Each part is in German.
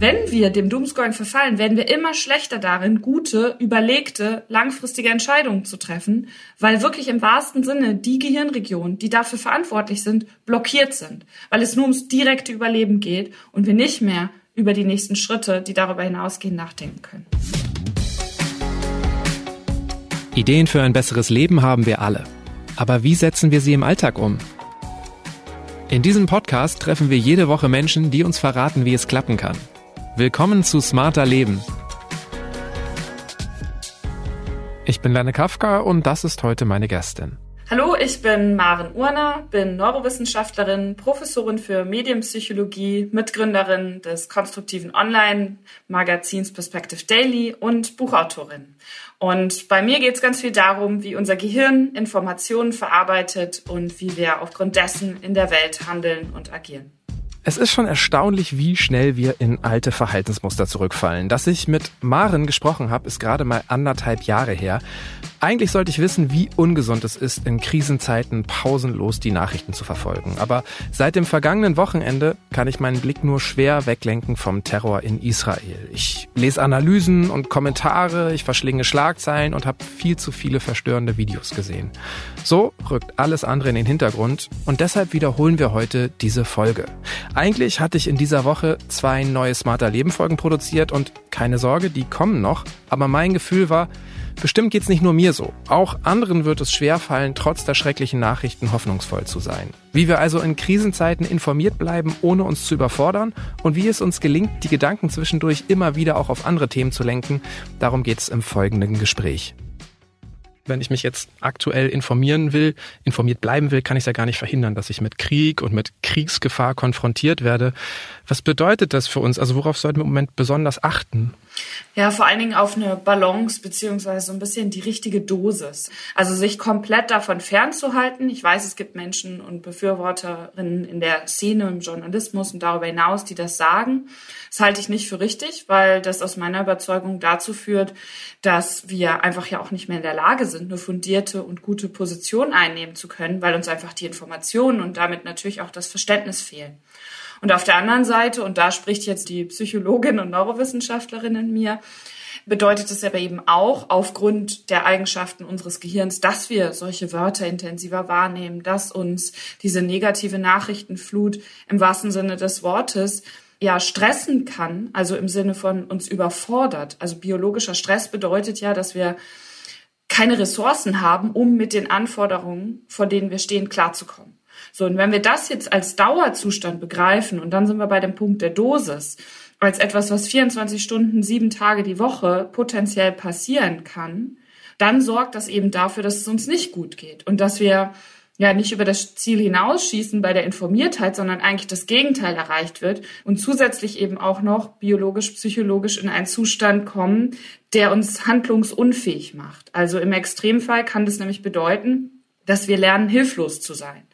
Wenn wir dem Doomscrolling verfallen, werden wir immer schlechter darin, gute, überlegte, langfristige Entscheidungen zu treffen, weil wirklich im wahrsten Sinne die Gehirnregionen, die dafür verantwortlich sind, blockiert sind, weil es nur ums direkte Überleben geht und wir nicht mehr über die nächsten Schritte, die darüber hinausgehen, nachdenken können. Ideen für ein besseres Leben haben wir alle. Aber wie setzen wir sie im Alltag um? In diesem Podcast treffen wir jede Woche Menschen, die uns verraten, wie es klappen kann. Willkommen zu Smarter Leben. Ich bin Lerne Kafka und das ist heute meine Gästin. Hallo, ich bin Maren Urner, bin Neurowissenschaftlerin, Professorin für Medienpsychologie, Mitgründerin des konstruktiven Online-Magazins Perspective Daily und Buchautorin. Und bei mir geht es ganz viel darum, wie unser Gehirn Informationen verarbeitet und wie wir aufgrund dessen in der Welt handeln und agieren. Es ist schon erstaunlich, wie schnell wir in alte Verhaltensmuster zurückfallen. Dass ich mit Maren gesprochen habe, ist gerade mal anderthalb Jahre her. Eigentlich sollte ich wissen, wie ungesund es ist, in Krisenzeiten pausenlos die Nachrichten zu verfolgen. Aber seit dem vergangenen Wochenende kann ich meinen Blick nur schwer weglenken vom Terror in Israel. Ich lese Analysen und Kommentare, ich verschlinge Schlagzeilen und habe viel zu viele verstörende Videos gesehen. So rückt alles andere in den Hintergrund und deshalb wiederholen wir heute diese Folge. Eigentlich hatte ich in dieser Woche zwei neue Smarter Leben Folgen produziert und keine Sorge, die kommen noch, aber mein Gefühl war, Bestimmt geht's nicht nur mir so. Auch anderen wird es schwerfallen, trotz der schrecklichen Nachrichten hoffnungsvoll zu sein. Wie wir also in Krisenzeiten informiert bleiben, ohne uns zu überfordern und wie es uns gelingt, die Gedanken zwischendurch immer wieder auch auf andere Themen zu lenken, darum geht's im folgenden Gespräch wenn ich mich jetzt aktuell informieren will, informiert bleiben will, kann ich es ja gar nicht verhindern, dass ich mit Krieg und mit Kriegsgefahr konfrontiert werde. Was bedeutet das für uns? Also worauf sollten wir im Moment besonders achten? Ja, vor allen Dingen auf eine Balance beziehungsweise so ein bisschen die richtige Dosis. Also sich komplett davon fernzuhalten. Ich weiß, es gibt Menschen und Befürworterinnen in der Szene, im Journalismus und darüber hinaus, die das sagen. Das halte ich nicht für richtig, weil das aus meiner Überzeugung dazu führt, dass wir einfach ja auch nicht mehr in der Lage sind, eine fundierte und gute Position einnehmen zu können, weil uns einfach die Informationen und damit natürlich auch das Verständnis fehlen. Und auf der anderen Seite, und da spricht jetzt die Psychologin und Neurowissenschaftlerin in mir, bedeutet es aber eben auch aufgrund der Eigenschaften unseres Gehirns, dass wir solche Wörter intensiver wahrnehmen, dass uns diese negative Nachrichtenflut im wahrsten Sinne des Wortes ja stressen kann, also im Sinne von uns überfordert. Also biologischer Stress bedeutet ja, dass wir keine Ressourcen haben, um mit den Anforderungen, vor denen wir stehen, klarzukommen. So, und wenn wir das jetzt als Dauerzustand begreifen, und dann sind wir bei dem Punkt der Dosis, als etwas, was 24 Stunden, sieben Tage die Woche potenziell passieren kann, dann sorgt das eben dafür, dass es uns nicht gut geht und dass wir ja nicht über das Ziel hinausschießen bei der Informiertheit, sondern eigentlich das Gegenteil erreicht wird und zusätzlich eben auch noch biologisch, psychologisch in einen Zustand kommen, der uns handlungsunfähig macht. Also im Extremfall kann das nämlich bedeuten, dass wir lernen, hilflos zu sein.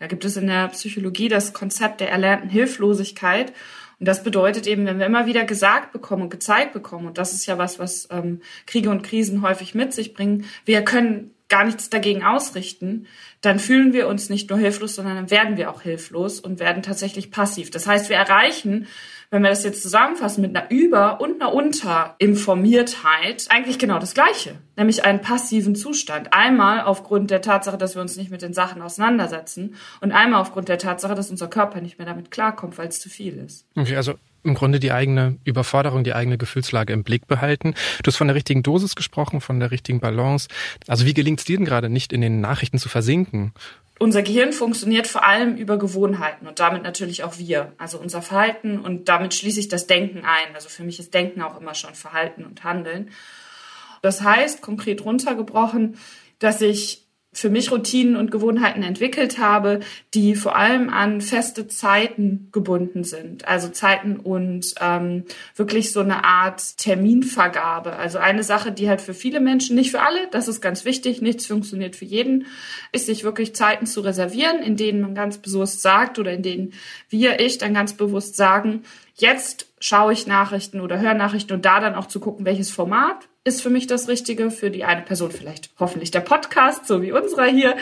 Da gibt es in der Psychologie das Konzept der erlernten Hilflosigkeit. Und das bedeutet eben, wenn wir immer wieder gesagt bekommen und gezeigt bekommen, und das ist ja was, was ähm, Kriege und Krisen häufig mit sich bringen, wir können gar nichts dagegen ausrichten, dann fühlen wir uns nicht nur hilflos, sondern dann werden wir auch hilflos und werden tatsächlich passiv. Das heißt, wir erreichen wenn wir das jetzt zusammenfassen mit einer Über- und einer Unterinformiertheit, eigentlich genau das Gleiche, nämlich einen passiven Zustand. Einmal aufgrund der Tatsache, dass wir uns nicht mit den Sachen auseinandersetzen und einmal aufgrund der Tatsache, dass unser Körper nicht mehr damit klarkommt, weil es zu viel ist. Okay, also im Grunde die eigene Überforderung, die eigene Gefühlslage im Blick behalten. Du hast von der richtigen Dosis gesprochen, von der richtigen Balance. Also wie gelingt es dir denn gerade nicht in den Nachrichten zu versinken unser Gehirn funktioniert vor allem über Gewohnheiten und damit natürlich auch wir. Also unser Verhalten und damit schließe ich das Denken ein. Also für mich ist Denken auch immer schon Verhalten und Handeln. Das heißt, konkret runtergebrochen, dass ich für mich Routinen und Gewohnheiten entwickelt habe, die vor allem an feste Zeiten gebunden sind. Also Zeiten und ähm, wirklich so eine Art Terminvergabe. Also eine Sache, die halt für viele Menschen, nicht für alle, das ist ganz wichtig, nichts funktioniert für jeden, ist sich wirklich Zeiten zu reservieren, in denen man ganz bewusst sagt oder in denen wir, ich dann ganz bewusst sagen, jetzt schaue ich Nachrichten oder höre Nachrichten und da dann auch zu gucken, welches Format ist für mich das Richtige, für die eine Person vielleicht hoffentlich der Podcast, so wie unserer hier,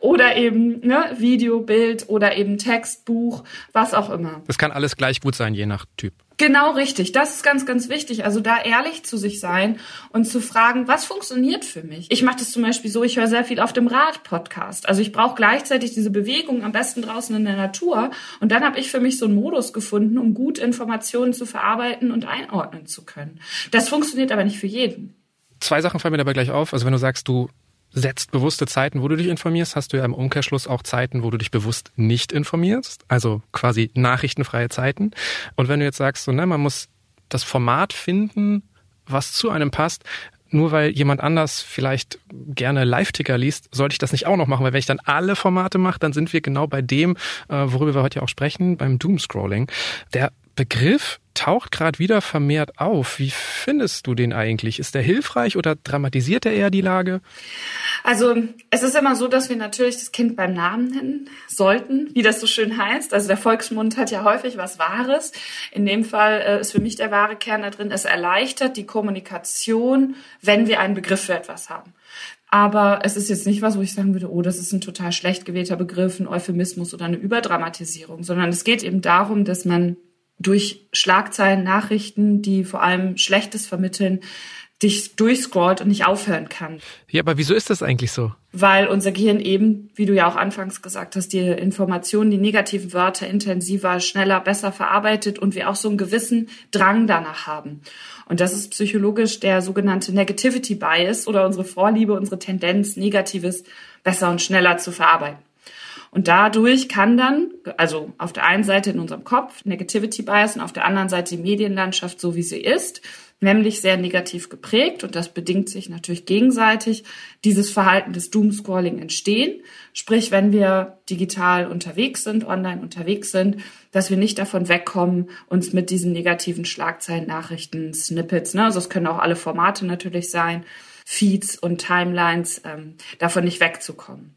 oder eben ne, Video, Bild oder eben Text, Buch, was auch immer. Das kann alles gleich gut sein, je nach Typ. Genau richtig. Das ist ganz, ganz wichtig. Also da ehrlich zu sich sein und zu fragen, was funktioniert für mich? Ich mache das zum Beispiel so, ich höre sehr viel auf dem Rad-Podcast. Also ich brauche gleichzeitig diese Bewegung am besten draußen in der Natur. Und dann habe ich für mich so einen Modus gefunden, um gut Informationen zu verarbeiten und einordnen zu können. Das funktioniert aber nicht für jeden. Zwei Sachen fallen mir dabei gleich auf. Also wenn du sagst, du setzt bewusste Zeiten, wo du dich informierst, hast du ja im Umkehrschluss auch Zeiten, wo du dich bewusst nicht informierst, also quasi nachrichtenfreie Zeiten. Und wenn du jetzt sagst, so, ne, man muss das Format finden, was zu einem passt, nur weil jemand anders vielleicht gerne Live-Ticker liest, sollte ich das nicht auch noch machen, weil wenn ich dann alle Formate mache, dann sind wir genau bei dem, äh, worüber wir heute ja auch sprechen, beim Doomscrolling. Der Begriff taucht gerade wieder vermehrt auf. Wie findest du den eigentlich? Ist der hilfreich oder dramatisiert er eher die Lage? Also es ist immer so, dass wir natürlich das Kind beim Namen nennen sollten, wie das so schön heißt. Also der Volksmund hat ja häufig was Wahres. In dem Fall äh, ist für mich der wahre Kern da drin. Es erleichtert die Kommunikation, wenn wir einen Begriff für etwas haben. Aber es ist jetzt nicht was, wo ich sagen würde, oh, das ist ein total schlecht gewählter Begriff, ein Euphemismus oder eine Überdramatisierung, sondern es geht eben darum, dass man durch Schlagzeilen, Nachrichten, die vor allem Schlechtes vermitteln, dich durchscrollt und nicht aufhören kann. Ja, aber wieso ist das eigentlich so? Weil unser Gehirn eben, wie du ja auch anfangs gesagt hast, die Informationen, die negativen Wörter intensiver, schneller, besser verarbeitet und wir auch so einen gewissen Drang danach haben. Und das ist psychologisch der sogenannte Negativity Bias oder unsere Vorliebe, unsere Tendenz, Negatives besser und schneller zu verarbeiten. Und dadurch kann dann, also auf der einen Seite in unserem Kopf Negativity Bias und auf der anderen Seite die Medienlandschaft so wie sie ist, nämlich sehr negativ geprägt und das bedingt sich natürlich gegenseitig, dieses Verhalten des Doomscrolling entstehen. Sprich, wenn wir digital unterwegs sind, online unterwegs sind, dass wir nicht davon wegkommen, uns mit diesen negativen Schlagzeilen, Nachrichten, Snippets, ne, also es können auch alle Formate natürlich sein, Feeds und Timelines, ähm, davon nicht wegzukommen.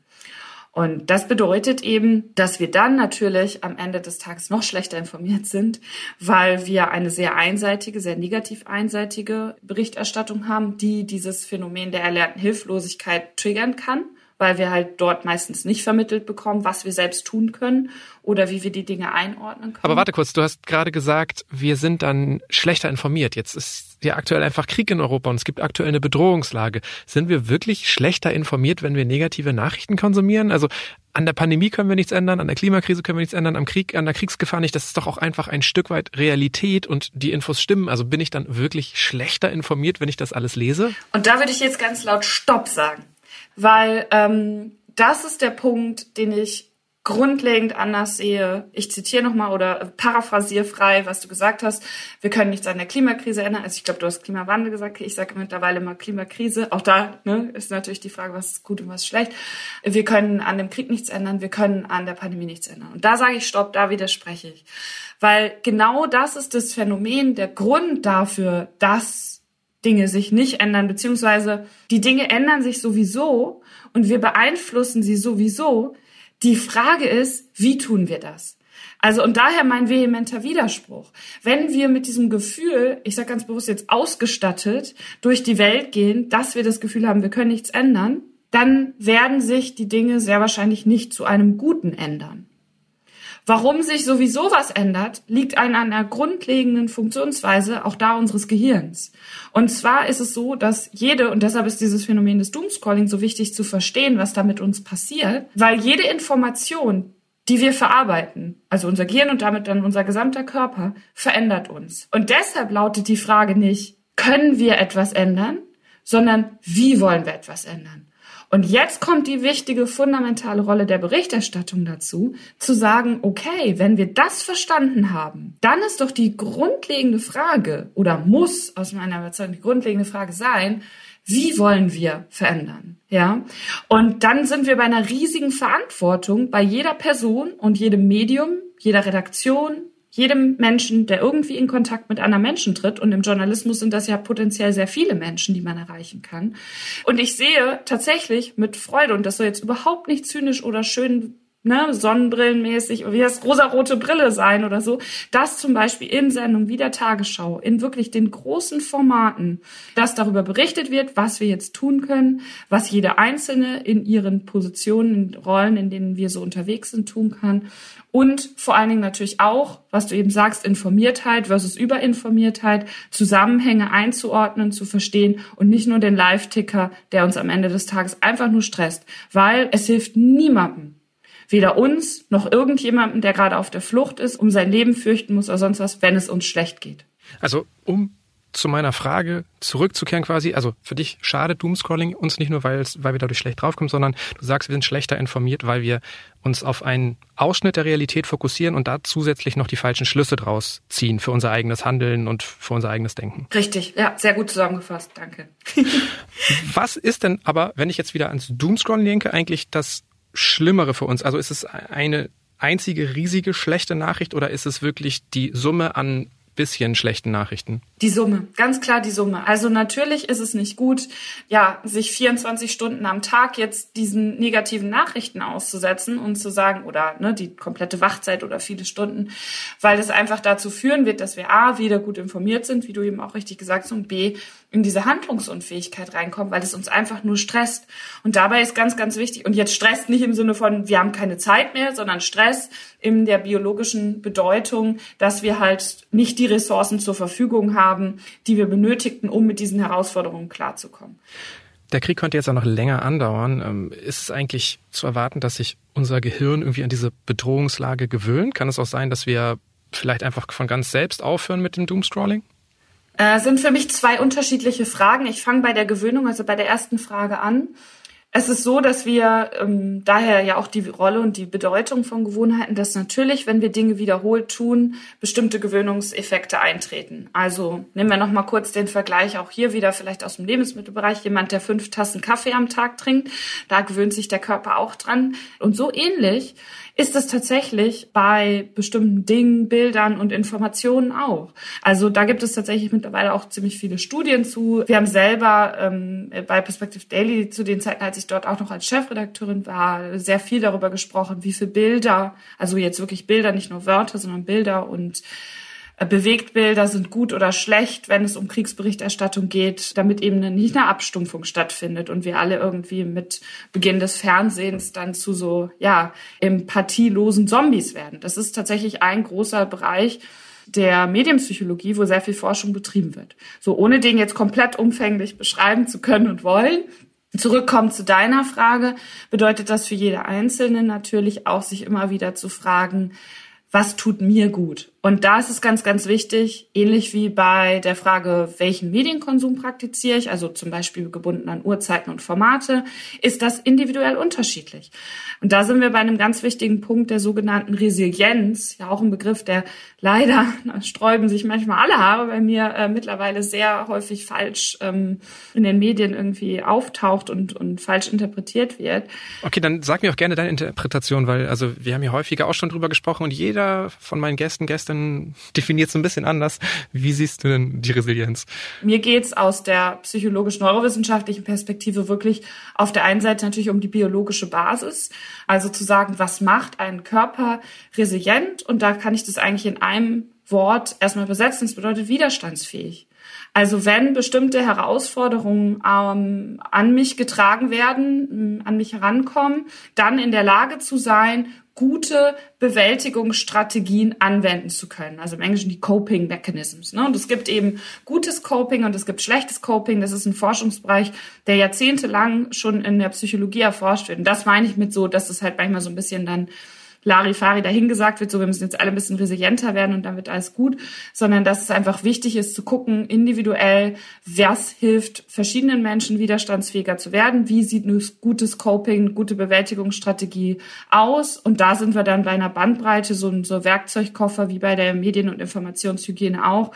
Und das bedeutet eben, dass wir dann natürlich am Ende des Tages noch schlechter informiert sind, weil wir eine sehr einseitige, sehr negativ einseitige Berichterstattung haben, die dieses Phänomen der erlernten Hilflosigkeit triggern kann weil wir halt dort meistens nicht vermittelt bekommen, was wir selbst tun können oder wie wir die Dinge einordnen können. Aber warte kurz, du hast gerade gesagt, wir sind dann schlechter informiert. Jetzt ist ja aktuell einfach Krieg in Europa und es gibt aktuell eine Bedrohungslage. Sind wir wirklich schlechter informiert, wenn wir negative Nachrichten konsumieren? Also an der Pandemie können wir nichts ändern, an der Klimakrise können wir nichts ändern, am Krieg, an der Kriegsgefahr nicht. Das ist doch auch einfach ein Stück weit Realität und die Infos stimmen. Also bin ich dann wirklich schlechter informiert, wenn ich das alles lese? Und da würde ich jetzt ganz laut Stopp sagen weil ähm, das ist der Punkt, den ich grundlegend anders sehe. Ich zitiere nochmal oder paraphrasiere frei, was du gesagt hast. Wir können nichts an der Klimakrise ändern. Also ich glaube, du hast Klimawandel gesagt. Ich sage mittlerweile mal Klimakrise. Auch da ne, ist natürlich die Frage, was ist gut und was ist schlecht. Wir können an dem Krieg nichts ändern. Wir können an der Pandemie nichts ändern. Und da sage ich Stopp, da widerspreche ich. Weil genau das ist das Phänomen, der Grund dafür, dass Dinge sich nicht ändern, beziehungsweise die Dinge ändern sich sowieso und wir beeinflussen sie sowieso. Die Frage ist, wie tun wir das? Also und daher mein vehementer Widerspruch. Wenn wir mit diesem Gefühl, ich sage ganz bewusst jetzt ausgestattet, durch die Welt gehen, dass wir das Gefühl haben, wir können nichts ändern, dann werden sich die Dinge sehr wahrscheinlich nicht zu einem Guten ändern. Warum sich sowieso was ändert, liegt an einer grundlegenden Funktionsweise auch da unseres Gehirns. Und zwar ist es so, dass jede, und deshalb ist dieses Phänomen des Doomscrolling so wichtig zu verstehen, was da mit uns passiert, weil jede Information, die wir verarbeiten, also unser Gehirn und damit dann unser gesamter Körper, verändert uns. Und deshalb lautet die Frage nicht, können wir etwas ändern, sondern wie wollen wir etwas ändern? Und jetzt kommt die wichtige, fundamentale Rolle der Berichterstattung dazu, zu sagen, okay, wenn wir das verstanden haben, dann ist doch die grundlegende Frage oder muss aus meiner Überzeugung die grundlegende Frage sein, wie wollen wir verändern? Ja. Und dann sind wir bei einer riesigen Verantwortung bei jeder Person und jedem Medium, jeder Redaktion, jedem Menschen, der irgendwie in Kontakt mit anderen Menschen tritt. Und im Journalismus sind das ja potenziell sehr viele Menschen, die man erreichen kann. Und ich sehe tatsächlich mit Freude, und das soll jetzt überhaupt nicht zynisch oder schön ne, Sonnenbrillenmäßig, wie das rosarote Brille sein oder so, dass zum Beispiel in Sendungen wie der Tagesschau, in wirklich den großen Formaten, dass darüber berichtet wird, was wir jetzt tun können, was jede Einzelne in ihren Positionen, in Rollen, in denen wir so unterwegs sind, tun kann. Und vor allen Dingen natürlich auch, was du eben sagst, Informiertheit versus Überinformiertheit, Zusammenhänge einzuordnen, zu verstehen und nicht nur den Live-Ticker, der uns am Ende des Tages einfach nur stresst. Weil es hilft niemandem, weder uns noch irgendjemandem, der gerade auf der Flucht ist, um sein Leben fürchten muss oder sonst was, wenn es uns schlecht geht. Also um zu meiner Frage zurückzukehren quasi, also für dich schadet Doomscrolling uns nicht nur, weil, wir dadurch schlecht draufkommen, sondern du sagst, wir sind schlechter informiert, weil wir uns auf einen Ausschnitt der Realität fokussieren und da zusätzlich noch die falschen Schlüsse draus ziehen für unser eigenes Handeln und für unser eigenes Denken. Richtig, ja, sehr gut zusammengefasst, danke. Was ist denn aber, wenn ich jetzt wieder ans Doomscrolling denke, eigentlich das Schlimmere für uns? Also ist es eine einzige riesige schlechte Nachricht oder ist es wirklich die Summe an bisschen schlechten Nachrichten? Die Summe, ganz klar die Summe. Also natürlich ist es nicht gut, ja, sich 24 Stunden am Tag jetzt diesen negativen Nachrichten auszusetzen und zu sagen, oder ne, die komplette Wachzeit oder viele Stunden, weil das einfach dazu führen wird, dass wir A, weder gut informiert sind, wie du eben auch richtig gesagt hast, und B, in diese Handlungsunfähigkeit reinkommen, weil es uns einfach nur stresst. Und dabei ist ganz, ganz wichtig, und jetzt stresst nicht im Sinne von, wir haben keine Zeit mehr, sondern Stress in der biologischen Bedeutung, dass wir halt nicht die Ressourcen zur Verfügung haben, die wir benötigten, um mit diesen Herausforderungen klarzukommen. Der Krieg könnte jetzt auch noch länger andauern. Ähm, ist es eigentlich zu erwarten, dass sich unser Gehirn irgendwie an diese Bedrohungslage gewöhnt? Kann es auch sein, dass wir vielleicht einfach von ganz selbst aufhören mit dem Doomscrolling? Äh, sind für mich zwei unterschiedliche Fragen. Ich fange bei der Gewöhnung, also bei der ersten Frage an. Es ist so, dass wir ähm, daher ja auch die Rolle und die Bedeutung von Gewohnheiten, dass natürlich, wenn wir Dinge wiederholt tun, bestimmte Gewöhnungseffekte eintreten. Also nehmen wir noch mal kurz den Vergleich auch hier wieder vielleicht aus dem Lebensmittelbereich. Jemand, der fünf Tassen Kaffee am Tag trinkt, da gewöhnt sich der Körper auch dran. Und so ähnlich ist es tatsächlich bei bestimmten Dingen, Bildern und Informationen auch. Also da gibt es tatsächlich mittlerweile auch ziemlich viele Studien zu. Wir haben selber ähm, bei Perspective Daily zu den Zeiten, als ich dort auch noch als Chefredakteurin war, sehr viel darüber gesprochen, wie viele Bilder, also jetzt wirklich Bilder, nicht nur Wörter, sondern Bilder und äh, Bewegtbilder sind gut oder schlecht, wenn es um Kriegsberichterstattung geht, damit eben nicht eine Abstumpfung stattfindet und wir alle irgendwie mit Beginn des Fernsehens dann zu so, ja, empathielosen Zombies werden. Das ist tatsächlich ein großer Bereich, der Medienpsychologie, wo sehr viel Forschung betrieben wird. So, ohne den jetzt komplett umfänglich beschreiben zu können und wollen. Zurückkommen zu deiner Frage, bedeutet das für jede Einzelne natürlich auch, sich immer wieder zu fragen, was tut mir gut? Und da ist es ganz, ganz wichtig, ähnlich wie bei der Frage, welchen Medienkonsum praktiziere ich, also zum Beispiel gebunden an Uhrzeiten und Formate, ist das individuell unterschiedlich. Und da sind wir bei einem ganz wichtigen Punkt der sogenannten Resilienz, ja auch ein Begriff, der leider, da sträuben sich manchmal alle Haare bei mir, äh, mittlerweile sehr häufig falsch ähm, in den Medien irgendwie auftaucht und, und falsch interpretiert wird. Okay, dann sag mir auch gerne deine Interpretation, weil also wir haben ja häufiger auch schon drüber gesprochen und jeder von meinen Gästen, Gästen definiert es ein bisschen anders. Wie siehst du denn die Resilienz? Mir geht's aus der psychologisch-neurowissenschaftlichen Perspektive wirklich auf der einen Seite natürlich um die biologische Basis. Also zu sagen, was macht einen Körper resilient? Und da kann ich das eigentlich in einem Wort erstmal übersetzen. Das bedeutet widerstandsfähig. Also wenn bestimmte Herausforderungen ähm, an mich getragen werden, an mich herankommen, dann in der Lage zu sein, gute Bewältigungsstrategien anwenden zu können. Also im Englischen die Coping Mechanisms. Ne? Und es gibt eben gutes Coping und es gibt schlechtes Coping. Das ist ein Forschungsbereich, der jahrzehntelang schon in der Psychologie erforscht wird. Und das meine ich mit so, dass es halt manchmal so ein bisschen dann Larifari dahingesagt wird, so wir müssen jetzt alle ein bisschen resilienter werden und dann wird alles gut, sondern dass es einfach wichtig ist zu gucken, individuell, was hilft verschiedenen Menschen widerstandsfähiger zu werden, wie sieht ein gutes Coping, gute Bewältigungsstrategie aus? Und da sind wir dann bei einer Bandbreite, so, so Werkzeugkoffer wie bei der Medien- und Informationshygiene auch,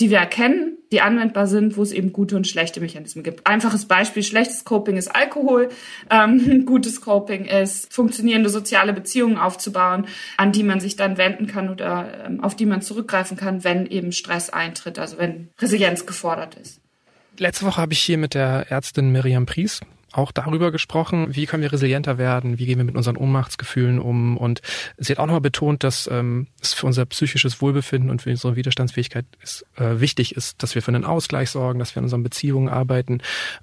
die wir erkennen, die anwendbar sind, wo es eben gute und schlechte Mechanismen gibt. Einfaches Beispiel, schlechtes Coping ist Alkohol, ähm, gutes Coping ist funktionierende soziale Beziehungen aufzubauen, an die man sich dann wenden kann oder ähm, auf die man zurückgreifen kann, wenn eben Stress eintritt, also wenn Resilienz gefordert ist. Letzte Woche habe ich hier mit der Ärztin Miriam Pries auch darüber gesprochen, wie können wir resilienter werden, wie gehen wir mit unseren Ohnmachtsgefühlen um. Und sie hat auch nochmal betont, dass ähm, es für unser psychisches Wohlbefinden und für unsere Widerstandsfähigkeit ist, äh, wichtig ist, dass wir für einen Ausgleich sorgen, dass wir in unseren Beziehungen arbeiten,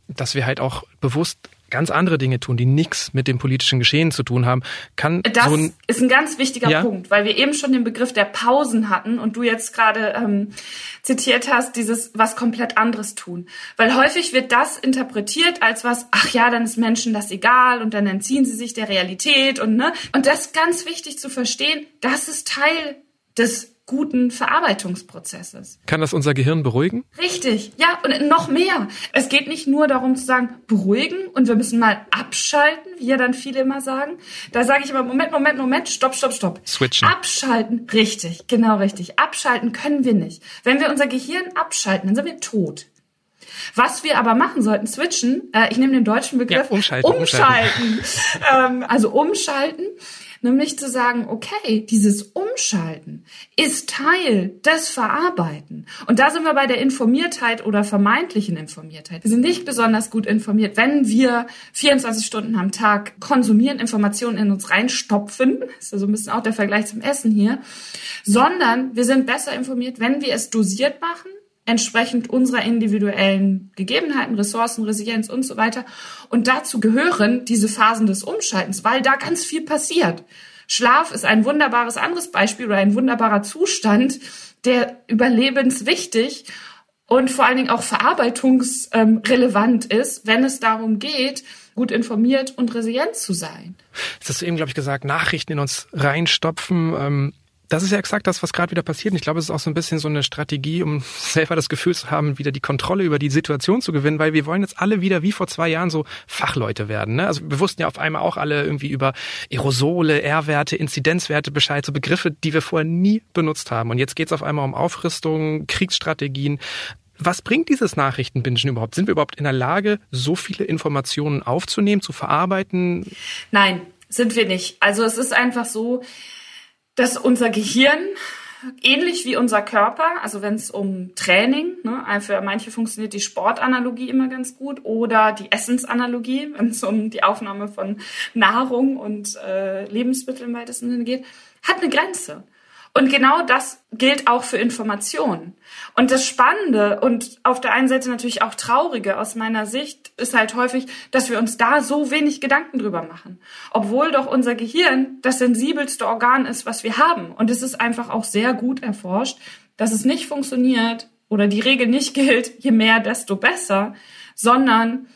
dass wir halt auch bewusst ganz andere Dinge tun, die nichts mit dem politischen Geschehen zu tun haben, kann das so ein, ist ein ganz wichtiger ja? Punkt, weil wir eben schon den Begriff der Pausen hatten und du jetzt gerade ähm, zitiert hast, dieses was komplett anderes tun. Weil häufig wird das interpretiert als was, ach ja, dann ist Menschen das egal und dann entziehen sie sich der Realität und ne. Und das ist ganz wichtig zu verstehen, das ist Teil des guten Verarbeitungsprozesses. Kann das unser Gehirn beruhigen? Richtig, ja, und noch mehr. Es geht nicht nur darum zu sagen, beruhigen und wir müssen mal abschalten, wie ja dann viele immer sagen. Da sage ich immer, Moment, Moment, Moment, stopp, stopp, stopp. Switchen. Abschalten, richtig, genau richtig. Abschalten können wir nicht. Wenn wir unser Gehirn abschalten, dann sind wir tot. Was wir aber machen sollten, switchen, äh, ich nehme den deutschen Begriff, ja, umschalten. Umschalten. umschalten. ähm, also umschalten nämlich zu sagen, okay, dieses Umschalten ist Teil des Verarbeiten. Und da sind wir bei der Informiertheit oder vermeintlichen Informiertheit. Wir sind nicht besonders gut informiert, wenn wir 24 Stunden am Tag konsumieren, Informationen in uns reinstopfen, das ist ja so ein bisschen auch der Vergleich zum Essen hier, sondern wir sind besser informiert, wenn wir es dosiert machen, entsprechend unserer individuellen Gegebenheiten, Ressourcen, Resilienz und so weiter. Und dazu gehören diese Phasen des Umschaltens, weil da ganz viel passiert. Schlaf ist ein wunderbares anderes Beispiel oder ein wunderbarer Zustand, der überlebenswichtig und vor allen Dingen auch verarbeitungsrelevant ist, wenn es darum geht, gut informiert und resilient zu sein. Das hast du eben, glaube ich, gesagt, Nachrichten in uns reinstopfen. Ähm, das ist ja exakt das, was gerade wieder passiert. Und ich glaube, es ist auch so ein bisschen so eine Strategie, um selber das Gefühl zu haben, wieder die Kontrolle über die Situation zu gewinnen, weil wir wollen jetzt alle wieder wie vor zwei Jahren so Fachleute werden. Ne? Also wir wussten ja auf einmal auch alle irgendwie über Aerosole, R-Werte, Inzidenzwerte Bescheid, so Begriffe, die wir vorher nie benutzt haben. Und jetzt geht es auf einmal um Aufrüstung, Kriegsstrategien. Was bringt dieses Nachrichtenbingen überhaupt? Sind wir überhaupt in der Lage, so viele Informationen aufzunehmen, zu verarbeiten? Nein, sind wir nicht. Also es ist einfach so, dass unser Gehirn ähnlich wie unser Körper, also wenn es um Training, ne, für manche funktioniert die Sportanalogie immer ganz gut oder die Essensanalogie, wenn es um die Aufnahme von Nahrung und äh, Lebensmitteln im geht, hat eine Grenze. Und genau das gilt auch für Informationen. Und das Spannende und auf der einen Seite natürlich auch Traurige aus meiner Sicht ist halt häufig, dass wir uns da so wenig Gedanken drüber machen. Obwohl doch unser Gehirn das sensibelste Organ ist, was wir haben. Und es ist einfach auch sehr gut erforscht, dass es nicht funktioniert oder die Regel nicht gilt, je mehr, desto besser, sondern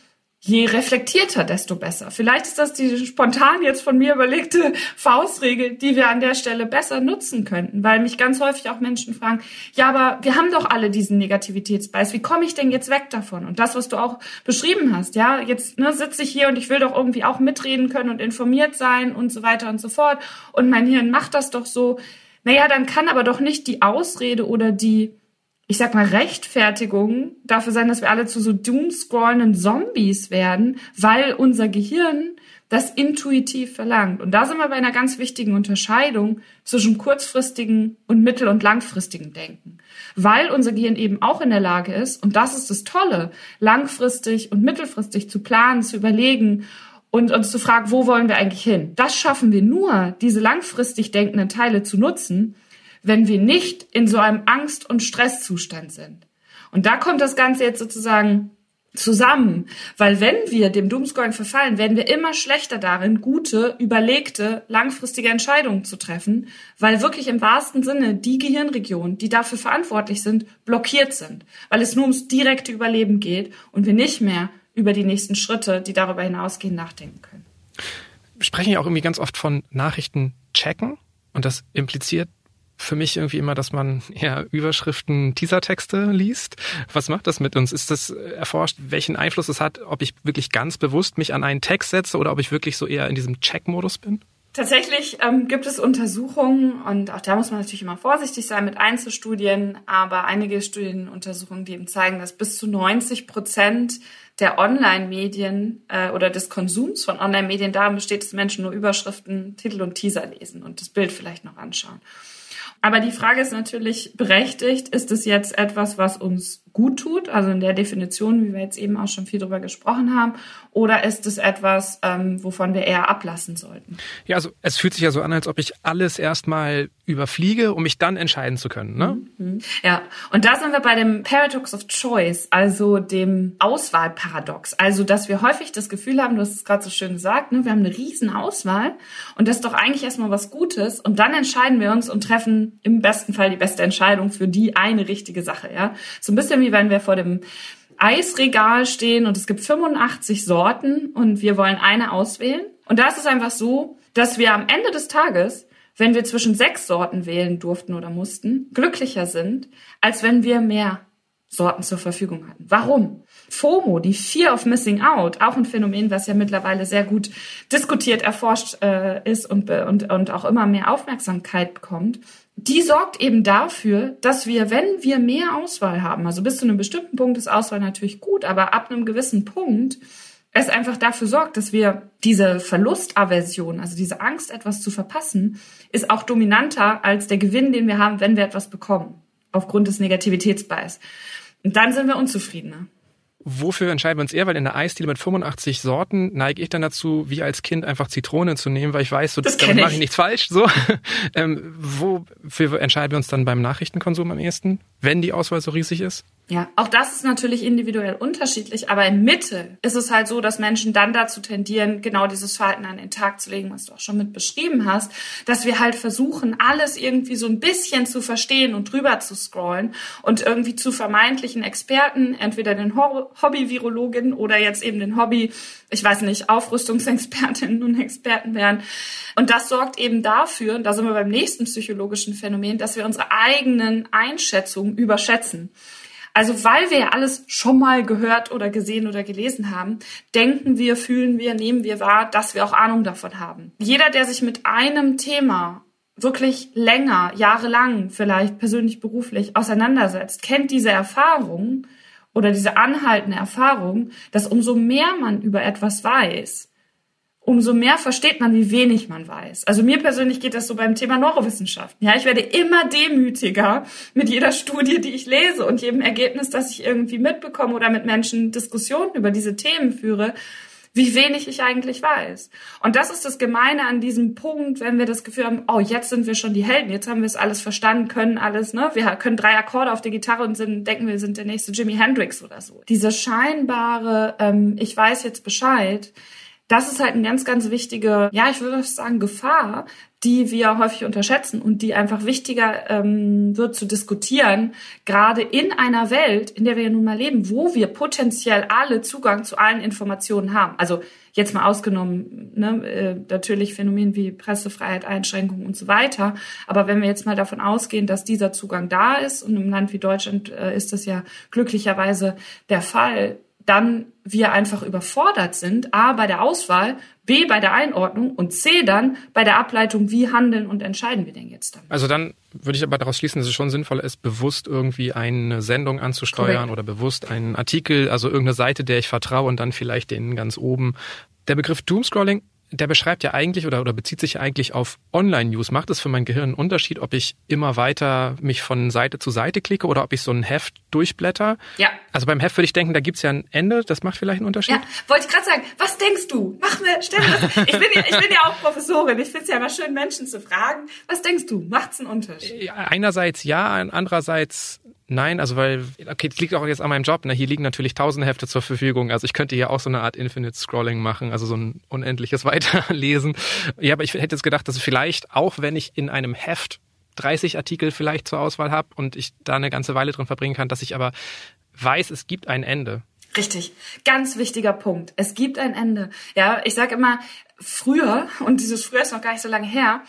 je reflektierter, desto besser. Vielleicht ist das die spontan jetzt von mir überlegte Faustregel, die wir an der Stelle besser nutzen könnten, weil mich ganz häufig auch Menschen fragen, ja, aber wir haben doch alle diesen Negativitätsbeiß. Wie komme ich denn jetzt weg davon? Und das, was du auch beschrieben hast, ja, jetzt ne, sitze ich hier und ich will doch irgendwie auch mitreden können und informiert sein und so weiter und so fort. Und mein Hirn macht das doch so. Naja, dann kann aber doch nicht die Ausrede oder die ich sag mal, Rechtfertigung dafür sein, dass wir alle zu so doomscrollenden Zombies werden, weil unser Gehirn das intuitiv verlangt. Und da sind wir bei einer ganz wichtigen Unterscheidung zwischen kurzfristigen und mittel- und langfristigen Denken. Weil unser Gehirn eben auch in der Lage ist, und das ist das Tolle, langfristig und mittelfristig zu planen, zu überlegen und uns zu fragen, wo wollen wir eigentlich hin? Das schaffen wir nur, diese langfristig denkenden Teile zu nutzen, wenn wir nicht in so einem Angst- und Stresszustand sind. Und da kommt das Ganze jetzt sozusagen zusammen, weil wenn wir dem Doomscrolling verfallen, werden wir immer schlechter darin, gute, überlegte, langfristige Entscheidungen zu treffen, weil wirklich im wahrsten Sinne die Gehirnregionen, die dafür verantwortlich sind, blockiert sind, weil es nur ums direkte Überleben geht und wir nicht mehr über die nächsten Schritte, die darüber hinausgehen, nachdenken können. Wir sprechen ja auch irgendwie ganz oft von Nachrichten checken und das impliziert für mich irgendwie immer, dass man eher Überschriften, Teasertexte liest. Was macht das mit uns? Ist das erforscht, welchen Einfluss es hat, ob ich wirklich ganz bewusst mich an einen Text setze oder ob ich wirklich so eher in diesem Check-Modus bin? Tatsächlich ähm, gibt es Untersuchungen und auch da muss man natürlich immer vorsichtig sein mit Einzelstudien, aber einige Studienuntersuchungen, die eben zeigen, dass bis zu 90 Prozent der Online-Medien äh, oder des Konsums von Online-Medien darin besteht, dass Menschen nur Überschriften, Titel und Teaser lesen und das Bild vielleicht noch anschauen. Aber die Frage ist natürlich berechtigt, ist es jetzt etwas, was uns gut tut, also in der Definition, wie wir jetzt eben auch schon viel drüber gesprochen haben, oder ist es etwas, ähm, wovon wir eher ablassen sollten? Ja, also es fühlt sich ja so an, als ob ich alles erstmal überfliege, um mich dann entscheiden zu können. Ne? Mhm. Ja, und da sind wir bei dem Paradox of Choice, also dem Auswahlparadox. Also, dass wir häufig das Gefühl haben, du hast es gerade so schön gesagt, ne, wir haben eine riesen Auswahl und das ist doch eigentlich erstmal was Gutes und dann entscheiden wir uns und treffen im besten Fall die beste Entscheidung für die eine richtige Sache. Ja, so ein bisschen wie wenn wir vor dem Eisregal stehen und es gibt 85 Sorten und wir wollen eine auswählen. Und da ist es einfach so, dass wir am Ende des Tages, wenn wir zwischen sechs Sorten wählen durften oder mussten, glücklicher sind, als wenn wir mehr Sorten zur Verfügung hatten. Warum? FOMO, die Fear of Missing Out, auch ein Phänomen, was ja mittlerweile sehr gut diskutiert, erforscht äh, ist und, und, und auch immer mehr Aufmerksamkeit bekommt, die sorgt eben dafür, dass wir, wenn wir mehr Auswahl haben, also bis zu einem bestimmten Punkt ist Auswahl natürlich gut, aber ab einem gewissen Punkt es einfach dafür sorgt, dass wir diese Verlustaversion, also diese Angst, etwas zu verpassen, ist auch dominanter als der Gewinn, den wir haben, wenn wir etwas bekommen, aufgrund des Negativitätsbias. Und dann sind wir unzufriedener. Wofür entscheiden wir uns eher? Weil in der Eisdiele mit 85 Sorten neige ich dann dazu, wie als Kind einfach Zitrone zu nehmen, weil ich weiß, so, das damit mache ich nichts falsch. So, ähm, wofür entscheiden wir uns dann beim Nachrichtenkonsum am ehesten, wenn die Auswahl so riesig ist? Ja, auch das ist natürlich individuell unterschiedlich, aber in Mitte ist es halt so, dass Menschen dann dazu tendieren, genau dieses Verhalten an den Tag zu legen, was du auch schon mit beschrieben hast, dass wir halt versuchen, alles irgendwie so ein bisschen zu verstehen und drüber zu scrollen und irgendwie zu vermeintlichen Experten, entweder den Hobby-Virologinnen oder jetzt eben den Hobby, ich weiß nicht, Aufrüstungsexpertinnen und Experten werden. Und das sorgt eben dafür, da sind wir beim nächsten psychologischen Phänomen, dass wir unsere eigenen Einschätzungen überschätzen. Also weil wir ja alles schon mal gehört oder gesehen oder gelesen haben, denken wir, fühlen wir, nehmen wir wahr, dass wir auch Ahnung davon haben. Jeder, der sich mit einem Thema wirklich länger, jahrelang, vielleicht persönlich, beruflich auseinandersetzt, kennt diese Erfahrung oder diese anhaltende Erfahrung, dass umso mehr man über etwas weiß, umso mehr versteht man, wie wenig man weiß. Also mir persönlich geht das so beim Thema Neurowissenschaften. Ja, ich werde immer demütiger mit jeder Studie, die ich lese und jedem Ergebnis, das ich irgendwie mitbekomme oder mit Menschen Diskussionen über diese Themen führe, wie wenig ich eigentlich weiß. Und das ist das Gemeine an diesem Punkt, wenn wir das Gefühl haben, oh, jetzt sind wir schon die Helden, jetzt haben wir es alles verstanden, können alles, ne? Wir können drei Akkorde auf der Gitarre und sind, denken, wir sind der nächste Jimi Hendrix oder so. Diese scheinbare, ähm, ich weiß jetzt Bescheid, das ist halt eine ganz, ganz wichtige, ja, ich würde sagen, Gefahr, die wir häufig unterschätzen und die einfach wichtiger ähm, wird zu diskutieren, gerade in einer Welt, in der wir ja nun mal leben, wo wir potenziell alle Zugang zu allen Informationen haben. Also jetzt mal ausgenommen, ne, äh, natürlich Phänomen wie Pressefreiheit, Einschränkungen und so weiter. Aber wenn wir jetzt mal davon ausgehen, dass dieser Zugang da ist und im Land wie Deutschland äh, ist das ja glücklicherweise der Fall, dann wir einfach überfordert sind, a bei der Auswahl, b bei der Einordnung und c dann bei der Ableitung, wie handeln und entscheiden wir denn jetzt dann. Also dann würde ich aber daraus schließen, dass es schon sinnvoll ist, bewusst irgendwie eine Sendung anzusteuern Korrekt. oder bewusst einen Artikel, also irgendeine Seite, der ich vertraue und dann vielleicht den ganz oben. Der Begriff Doomscrolling der beschreibt ja eigentlich oder, oder bezieht sich eigentlich auf Online-News. Macht es für mein Gehirn einen Unterschied, ob ich immer weiter mich von Seite zu Seite klicke oder ob ich so ein Heft durchblätter? Ja. Also beim Heft würde ich denken, da gibt's ja ein Ende. Das macht vielleicht einen Unterschied. Ja, wollte ich gerade sagen. Was denkst du? Mach mir, stell mir das. Ich bin ja, ich bin ja auch Professorin. Ich finde es ja immer schön, Menschen zu fragen. Was denkst du? Macht's einen Unterschied? Einerseits ja, andererseits Nein, also weil, okay, das liegt auch jetzt an meinem Job. Ne? Hier liegen natürlich tausende Hefte zur Verfügung. Also ich könnte hier auch so eine Art Infinite Scrolling machen, also so ein unendliches Weiterlesen. Ja, aber ich hätte jetzt gedacht, dass vielleicht, auch wenn ich in einem Heft 30 Artikel vielleicht zur Auswahl habe und ich da eine ganze Weile drin verbringen kann, dass ich aber weiß, es gibt ein Ende. Richtig, ganz wichtiger Punkt. Es gibt ein Ende. Ja, ich sage immer, früher, und dieses früher ist noch gar nicht so lange her,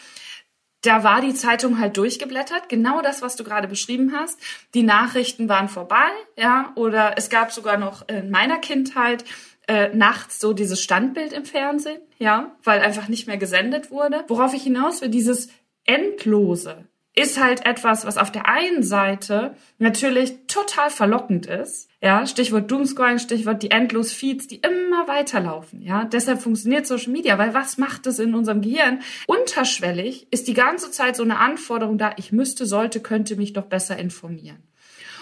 da war die Zeitung halt durchgeblättert, genau das, was du gerade beschrieben hast. Die Nachrichten waren vorbei, ja, oder es gab sogar noch in meiner Kindheit äh, nachts so dieses Standbild im Fernsehen, ja, weil einfach nicht mehr gesendet wurde. Worauf ich hinaus will, dieses Endlose ist halt etwas, was auf der einen Seite natürlich total verlockend ist. Ja, Stichwort Doomscrolling, Stichwort die endlos Feeds, die immer weiterlaufen. Ja, deshalb funktioniert Social Media, weil was macht es in unserem Gehirn? Unterschwellig ist die ganze Zeit so eine Anforderung da, ich müsste, sollte, könnte mich doch besser informieren.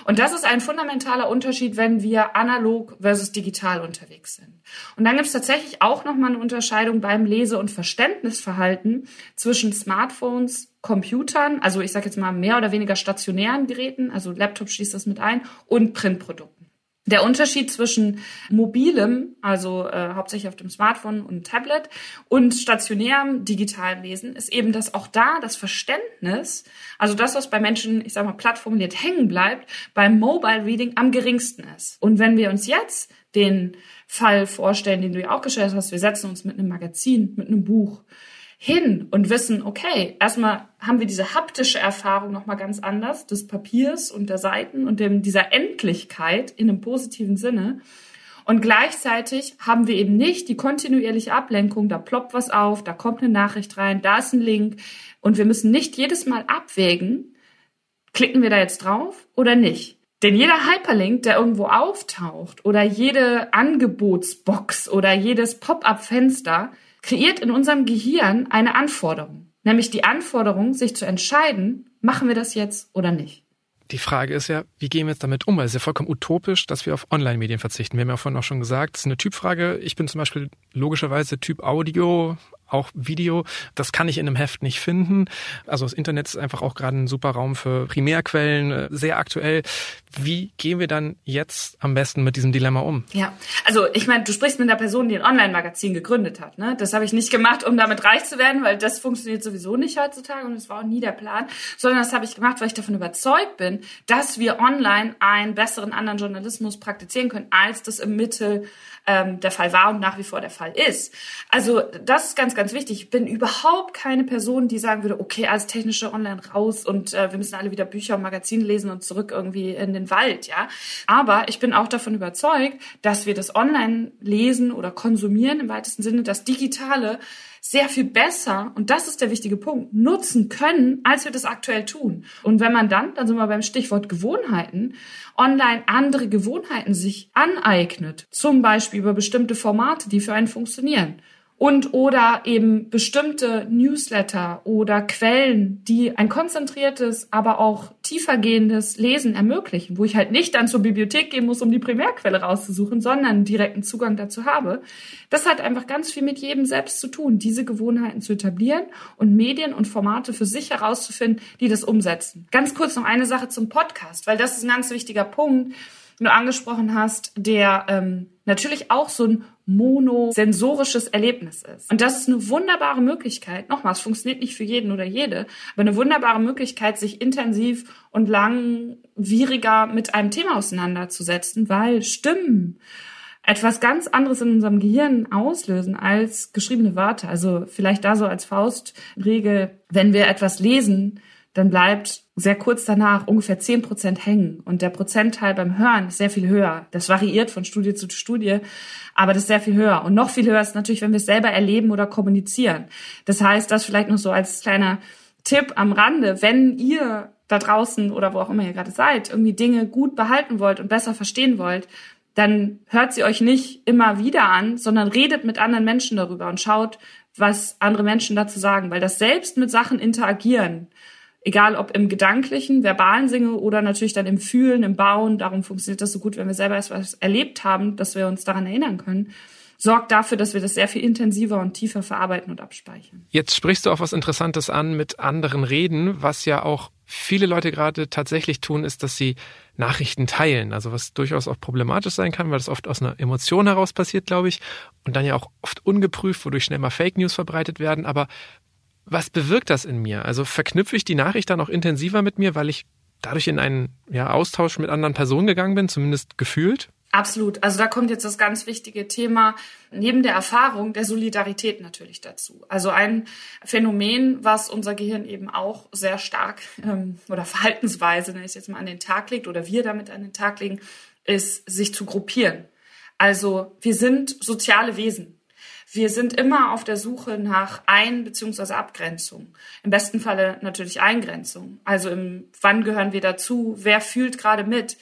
Und das ist ein fundamentaler Unterschied, wenn wir analog versus digital unterwegs sind. Und dann gibt es tatsächlich auch nochmal eine Unterscheidung beim Lese- und Verständnisverhalten zwischen Smartphones, Computern, also ich sage jetzt mal mehr oder weniger stationären Geräten, also Laptop schließt das mit ein, und Printprodukten. Der Unterschied zwischen mobilem, also äh, hauptsächlich auf dem Smartphone und Tablet, und stationärem digitalen Lesen ist eben, dass auch da das Verständnis, also das, was bei Menschen, ich sage mal, platt formuliert hängen bleibt, beim Mobile Reading am geringsten ist. Und wenn wir uns jetzt den Fall vorstellen, den du ja auch gestellt hast, wir setzen uns mit einem Magazin, mit einem Buch hin und wissen, okay, erstmal haben wir diese haptische Erfahrung nochmal ganz anders des Papiers und der Seiten und dem, dieser Endlichkeit in einem positiven Sinne. Und gleichzeitig haben wir eben nicht die kontinuierliche Ablenkung, da ploppt was auf, da kommt eine Nachricht rein, da ist ein Link und wir müssen nicht jedes Mal abwägen, klicken wir da jetzt drauf oder nicht. Denn jeder Hyperlink, der irgendwo auftaucht oder jede Angebotsbox oder jedes Pop-up-Fenster kreiert in unserem Gehirn eine Anforderung, nämlich die Anforderung, sich zu entscheiden, machen wir das jetzt oder nicht. Die Frage ist ja, wie gehen wir jetzt damit um? Es ist ja vollkommen utopisch, dass wir auf Online-Medien verzichten. Wir haben ja vorhin auch schon gesagt, es ist eine Typfrage. Ich bin zum Beispiel logischerweise Typ Audio, auch Video. Das kann ich in einem Heft nicht finden. Also das Internet ist einfach auch gerade ein super Raum für Primärquellen, äh, sehr aktuell. Wie gehen wir dann jetzt am besten mit diesem Dilemma um? Ja, also ich meine, du sprichst mit einer Person, die ein Online-Magazin gegründet hat. Ne? Das habe ich nicht gemacht, um damit reich zu werden, weil das funktioniert sowieso nicht heutzutage und das war auch nie der Plan, sondern das habe ich gemacht, weil ich davon überzeugt bin, dass wir online einen besseren anderen Journalismus praktizieren können, als das im Mittel ähm, der Fall war und nach wie vor der Fall ist. Also das ist ganz, ganz wichtig. Ich bin überhaupt keine Person, die sagen würde, okay, als technische online raus und äh, wir müssen alle wieder Bücher und Magazine lesen und zurück irgendwie in den Wald, ja. Aber ich bin auch davon überzeugt, dass wir das online lesen oder konsumieren im weitesten Sinne, das Digitale sehr viel besser, und das ist der wichtige Punkt, nutzen können, als wir das aktuell tun. Und wenn man dann, dann sind wir beim Stichwort Gewohnheiten, online andere Gewohnheiten sich aneignet, zum Beispiel über bestimmte Formate, die für einen funktionieren, und oder eben bestimmte Newsletter oder Quellen, die ein konzentriertes, aber auch tiefergehendes Lesen ermöglichen, wo ich halt nicht dann zur Bibliothek gehen muss, um die Primärquelle rauszusuchen, sondern direkten Zugang dazu habe. Das hat einfach ganz viel mit jedem selbst zu tun, diese Gewohnheiten zu etablieren und Medien und Formate für sich herauszufinden, die das umsetzen. Ganz kurz noch eine Sache zum Podcast, weil das ist ein ganz wichtiger Punkt du angesprochen hast, der ähm, natürlich auch so ein monosensorisches Erlebnis ist. Und das ist eine wunderbare Möglichkeit, nochmal, es funktioniert nicht für jeden oder jede, aber eine wunderbare Möglichkeit, sich intensiv und langwieriger mit einem Thema auseinanderzusetzen, weil Stimmen etwas ganz anderes in unserem Gehirn auslösen als geschriebene Wörter. Also vielleicht da so als Faustregel, wenn wir etwas lesen, dann bleibt sehr kurz danach ungefähr zehn Prozent hängen. Und der Prozentteil beim Hören ist sehr viel höher. Das variiert von Studie zu Studie, aber das ist sehr viel höher. Und noch viel höher ist natürlich, wenn wir es selber erleben oder kommunizieren. Das heißt, das vielleicht noch so als kleiner Tipp am Rande, wenn ihr da draußen oder wo auch immer ihr gerade seid, irgendwie Dinge gut behalten wollt und besser verstehen wollt, dann hört sie euch nicht immer wieder an, sondern redet mit anderen Menschen darüber und schaut, was andere Menschen dazu sagen, weil das selbst mit Sachen interagieren egal ob im gedanklichen, verbalen Singe oder natürlich dann im Fühlen, im Bauen, darum funktioniert das so gut, wenn wir selber etwas erlebt haben, dass wir uns daran erinnern können, sorgt dafür, dass wir das sehr viel intensiver und tiefer verarbeiten und abspeichern. Jetzt sprichst du auch was Interessantes an mit anderen Reden, was ja auch viele Leute gerade tatsächlich tun, ist, dass sie Nachrichten teilen. Also was durchaus auch problematisch sein kann, weil das oft aus einer Emotion heraus passiert, glaube ich, und dann ja auch oft ungeprüft, wodurch schnell mal Fake News verbreitet werden. Aber was bewirkt das in mir? Also verknüpfe ich die Nachricht dann auch intensiver mit mir, weil ich dadurch in einen ja, Austausch mit anderen Personen gegangen bin, zumindest gefühlt? Absolut. Also da kommt jetzt das ganz wichtige Thema neben der Erfahrung der Solidarität natürlich dazu. Also ein Phänomen, was unser Gehirn eben auch sehr stark ähm, oder Verhaltensweise, wenn ich es jetzt mal an den Tag legt oder wir damit an den Tag legen, ist sich zu gruppieren. Also wir sind soziale Wesen. Wir sind immer auf der Suche nach Ein- bzw. Abgrenzung. Im besten Falle natürlich Eingrenzung. Also im, wann gehören wir dazu? Wer fühlt gerade mit?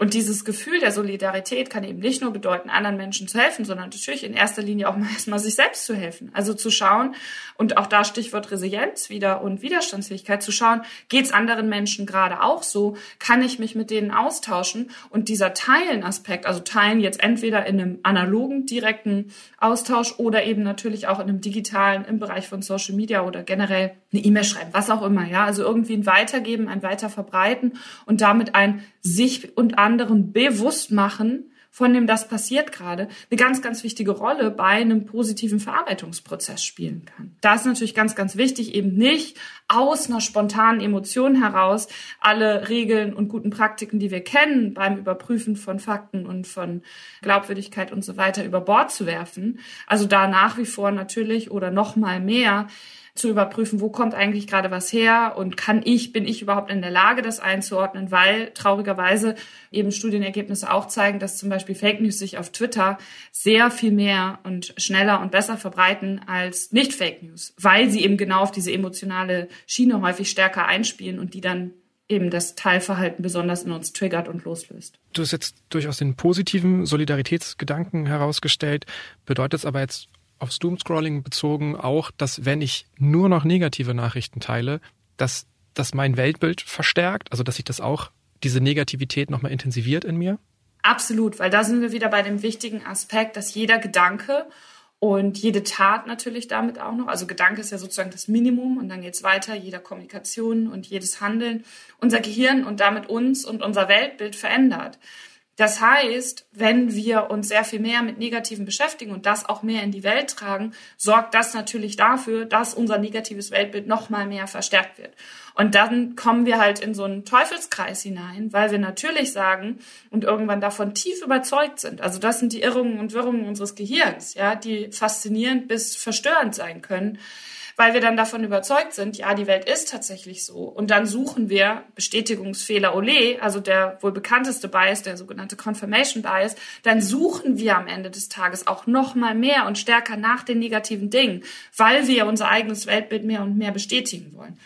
Und dieses Gefühl der Solidarität kann eben nicht nur bedeuten, anderen Menschen zu helfen, sondern natürlich in erster Linie auch mal erstmal sich selbst zu helfen. Also zu schauen, und auch da Stichwort Resilienz wieder und Widerstandsfähigkeit, zu schauen, geht's anderen Menschen gerade auch so? Kann ich mich mit denen austauschen? Und dieser Teilen-Aspekt, also Teilen jetzt entweder in einem analogen, direkten Austausch oder eben natürlich auch in einem digitalen, im Bereich von Social Media oder generell eine E-Mail schreiben, was auch immer, ja. Also irgendwie ein Weitergeben, ein Weiterverbreiten und damit ein sich und anderen bewusst machen, von dem das passiert gerade, eine ganz, ganz wichtige Rolle bei einem positiven Verarbeitungsprozess spielen kann. Da ist natürlich ganz, ganz wichtig, eben nicht aus einer spontanen Emotion heraus alle Regeln und guten Praktiken, die wir kennen, beim Überprüfen von Fakten und von Glaubwürdigkeit und so weiter über Bord zu werfen. Also da nach wie vor natürlich oder noch mal mehr zu überprüfen, wo kommt eigentlich gerade was her und kann ich, bin ich überhaupt in der Lage, das einzuordnen, weil traurigerweise eben Studienergebnisse auch zeigen, dass zum Beispiel Fake News sich auf Twitter sehr viel mehr und schneller und besser verbreiten als nicht Fake News, weil sie eben genau auf diese emotionale Schiene häufig stärker einspielen und die dann eben das Teilverhalten besonders in uns triggert und loslöst. Du hast jetzt durchaus den positiven Solidaritätsgedanken herausgestellt. Bedeutet es aber jetzt aufs Doomscrolling bezogen auch, dass wenn ich nur noch negative Nachrichten teile, dass das mein Weltbild verstärkt, also dass sich das auch diese Negativität nochmal intensiviert in mir? Absolut, weil da sind wir wieder bei dem wichtigen Aspekt, dass jeder Gedanke und jede Tat natürlich damit auch noch, also Gedanke ist ja sozusagen das Minimum und dann geht's weiter, jeder Kommunikation und jedes Handeln, unser Gehirn und damit uns und unser Weltbild verändert. Das heißt, wenn wir uns sehr viel mehr mit Negativen beschäftigen und das auch mehr in die Welt tragen, sorgt das natürlich dafür, dass unser negatives Weltbild noch mal mehr verstärkt wird. Und dann kommen wir halt in so einen Teufelskreis hinein, weil wir natürlich sagen und irgendwann davon tief überzeugt sind. Also das sind die Irrungen und Wirrungen unseres Gehirns, ja, die faszinierend bis verstörend sein können weil wir dann davon überzeugt sind, ja, die Welt ist tatsächlich so. Und dann suchen wir Bestätigungsfehler Ole, also der wohl bekannteste Bias, der sogenannte Confirmation Bias, dann suchen wir am Ende des Tages auch noch mal mehr und stärker nach den negativen Dingen, weil wir unser eigenes Weltbild mehr und mehr bestätigen wollen.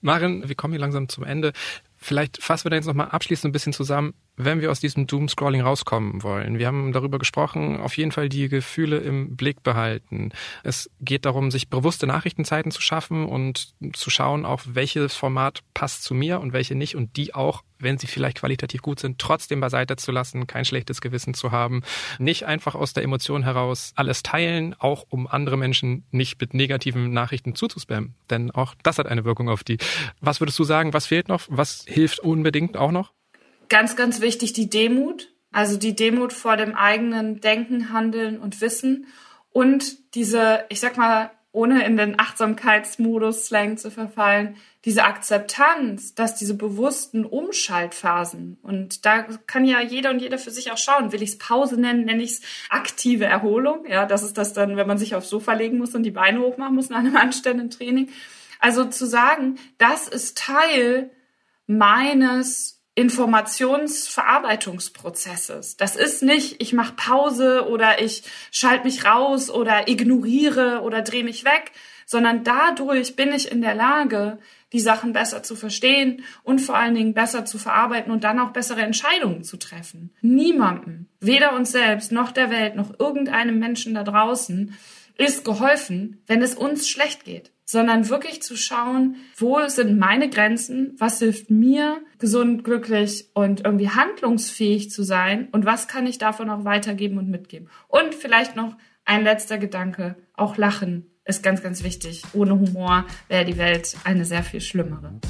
Marin, wir kommen hier langsam zum Ende. Vielleicht fassen wir da jetzt nochmal abschließend ein bisschen zusammen, wenn wir aus diesem Doom-Scrolling rauskommen wollen. Wir haben darüber gesprochen, auf jeden Fall die Gefühle im Blick behalten. Es geht darum, sich bewusste Nachrichtenzeiten zu schaffen und zu schauen, auch welches Format passt zu mir und welche nicht und die auch, wenn sie vielleicht qualitativ gut sind, trotzdem beiseite zu lassen, kein schlechtes Gewissen zu haben. Nicht einfach aus der Emotion heraus alles teilen, auch um andere Menschen nicht mit negativen Nachrichten zuzuspammen. Denn auch das hat eine Wirkung auf die. Was würdest du sagen, was fehlt noch? Was hilft unbedingt auch noch? Ganz, ganz wichtig die Demut. Also die Demut vor dem eigenen Denken, Handeln und Wissen. Und diese, ich sag mal, ohne in den Achtsamkeitsmodus-Slang zu verfallen, diese Akzeptanz, dass diese bewussten Umschaltphasen, und da kann ja jeder und jede für sich auch schauen, will ich es Pause nennen, nenne ich es aktive Erholung, ja, das ist das dann, wenn man sich aufs Sofa legen muss und die Beine hochmachen muss nach einem anständigen Training. Also zu sagen, das ist Teil meines Informationsverarbeitungsprozesses. Das ist nicht, ich mache Pause oder ich schalte mich raus oder ignoriere oder drehe mich weg, sondern dadurch bin ich in der Lage, die Sachen besser zu verstehen und vor allen Dingen besser zu verarbeiten und dann auch bessere Entscheidungen zu treffen. Niemandem, weder uns selbst noch der Welt noch irgendeinem Menschen da draußen, ist geholfen, wenn es uns schlecht geht sondern wirklich zu schauen, wo sind meine Grenzen, was hilft mir, gesund, glücklich und irgendwie handlungsfähig zu sein und was kann ich davon auch weitergeben und mitgeben. Und vielleicht noch ein letzter Gedanke, auch Lachen ist ganz, ganz wichtig. Ohne Humor wäre die Welt eine sehr viel schlimmere.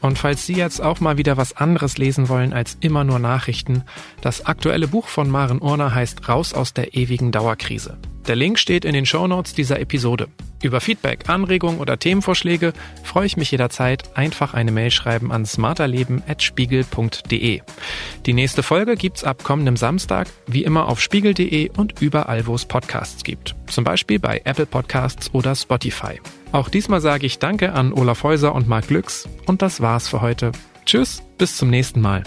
Und falls Sie jetzt auch mal wieder was anderes lesen wollen als immer nur Nachrichten, das aktuelle Buch von Maren Urner heißt Raus aus der ewigen Dauerkrise. Der Link steht in den Shownotes dieser Episode. Über Feedback, Anregungen oder Themenvorschläge freue ich mich jederzeit. Einfach eine Mail schreiben an smarterleben.spiegel.de. Die nächste Folge gibt's ab kommendem Samstag, wie immer auf spiegel.de und überall, wo es Podcasts gibt. Zum Beispiel bei Apple Podcasts oder Spotify. Auch diesmal sage ich Danke an Olaf Häuser und Marc Glücks und das war's für heute. Tschüss, bis zum nächsten Mal.